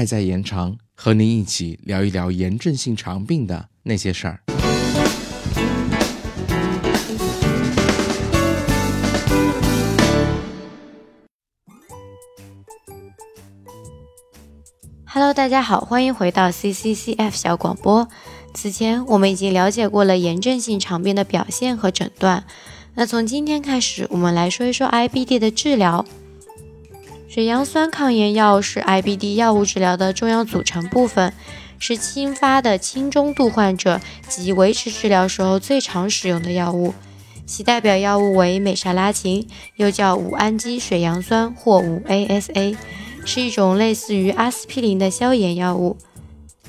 爱在延长，和您一起聊一聊炎症性肠病的那些事儿。Hello，大家好，欢迎回到 CCCF 小广播。此前我们已经了解过了炎症性肠病的表现和诊断，那从今天开始，我们来说一说 IBD 的治疗。水杨酸抗炎药是 IBD 药物治疗的重要组成部分，是轻发的轻中度患者及维持治疗时候最常使用的药物。其代表药物为美沙拉嗪，又叫五氨基水杨酸或五 ASA。是一种类似于阿司匹林的消炎药物，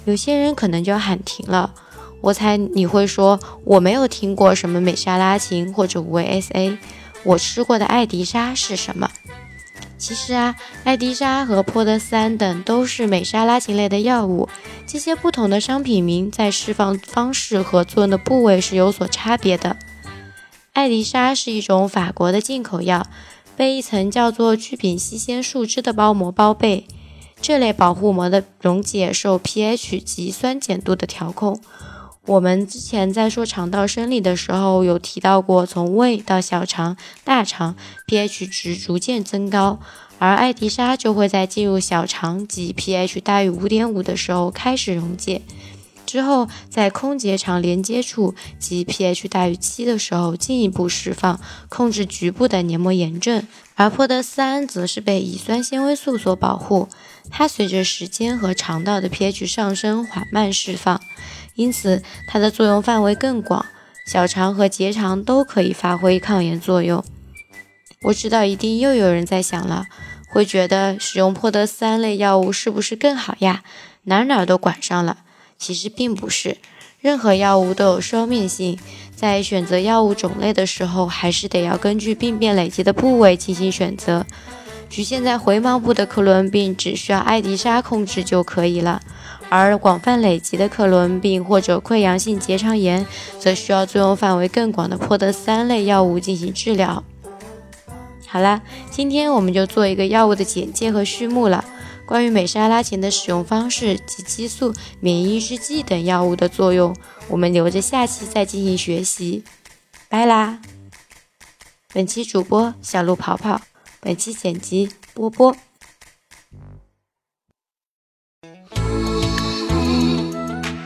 有些人可能就要喊停了。我猜你会说我没有听过什么美沙拉嗪或者五 ASA，我吃过的艾迪莎是什么？其实啊，艾迪莎和泼德斯安等都是美沙拉嗪类的药物，这些不同的商品名在释放方式和作用的部位是有所差别的。艾迪莎是一种法国的进口药。被一层叫做聚丙烯酰树脂的包膜包被，这类保护膜的溶解受 pH 及酸碱度的调控。我们之前在说肠道生理的时候有提到过，从胃到小肠、大肠 pH 值逐渐增高，而艾迪莎就会在进入小肠及 pH 大于五点五的时候开始溶解。之后，在空结肠连接处及 pH 大于七的时候进一步释放，控制局部的黏膜炎症。而泼德斯胺则是被乙酸纤维素所保护，它随着时间和肠道的 pH 上升缓慢释放，因此它的作用范围更广，小肠和结肠都可以发挥抗炎作用。我知道一定又有人在想了，会觉得使用泼德斯胺类药物是不是更好呀？哪哪都管上了。其实并不是，任何药物都有双面性，在选择药物种类的时候，还是得要根据病变累积的部位进行选择。局限在回盲部的克罗恩病，只需要艾迪莎控制就可以了；而广泛累积的克罗恩病或者溃疡性结肠炎，则需要作用范围更广的泼德三类药物进行治疗。好啦，今天我们就做一个药物的简介和序幕了。关于美沙拉嗪的使用方式及激素、免疫抑制剂等药物的作用，我们留着下期再进行学习。拜啦！本期主播小鹿跑跑，本期剪辑波波。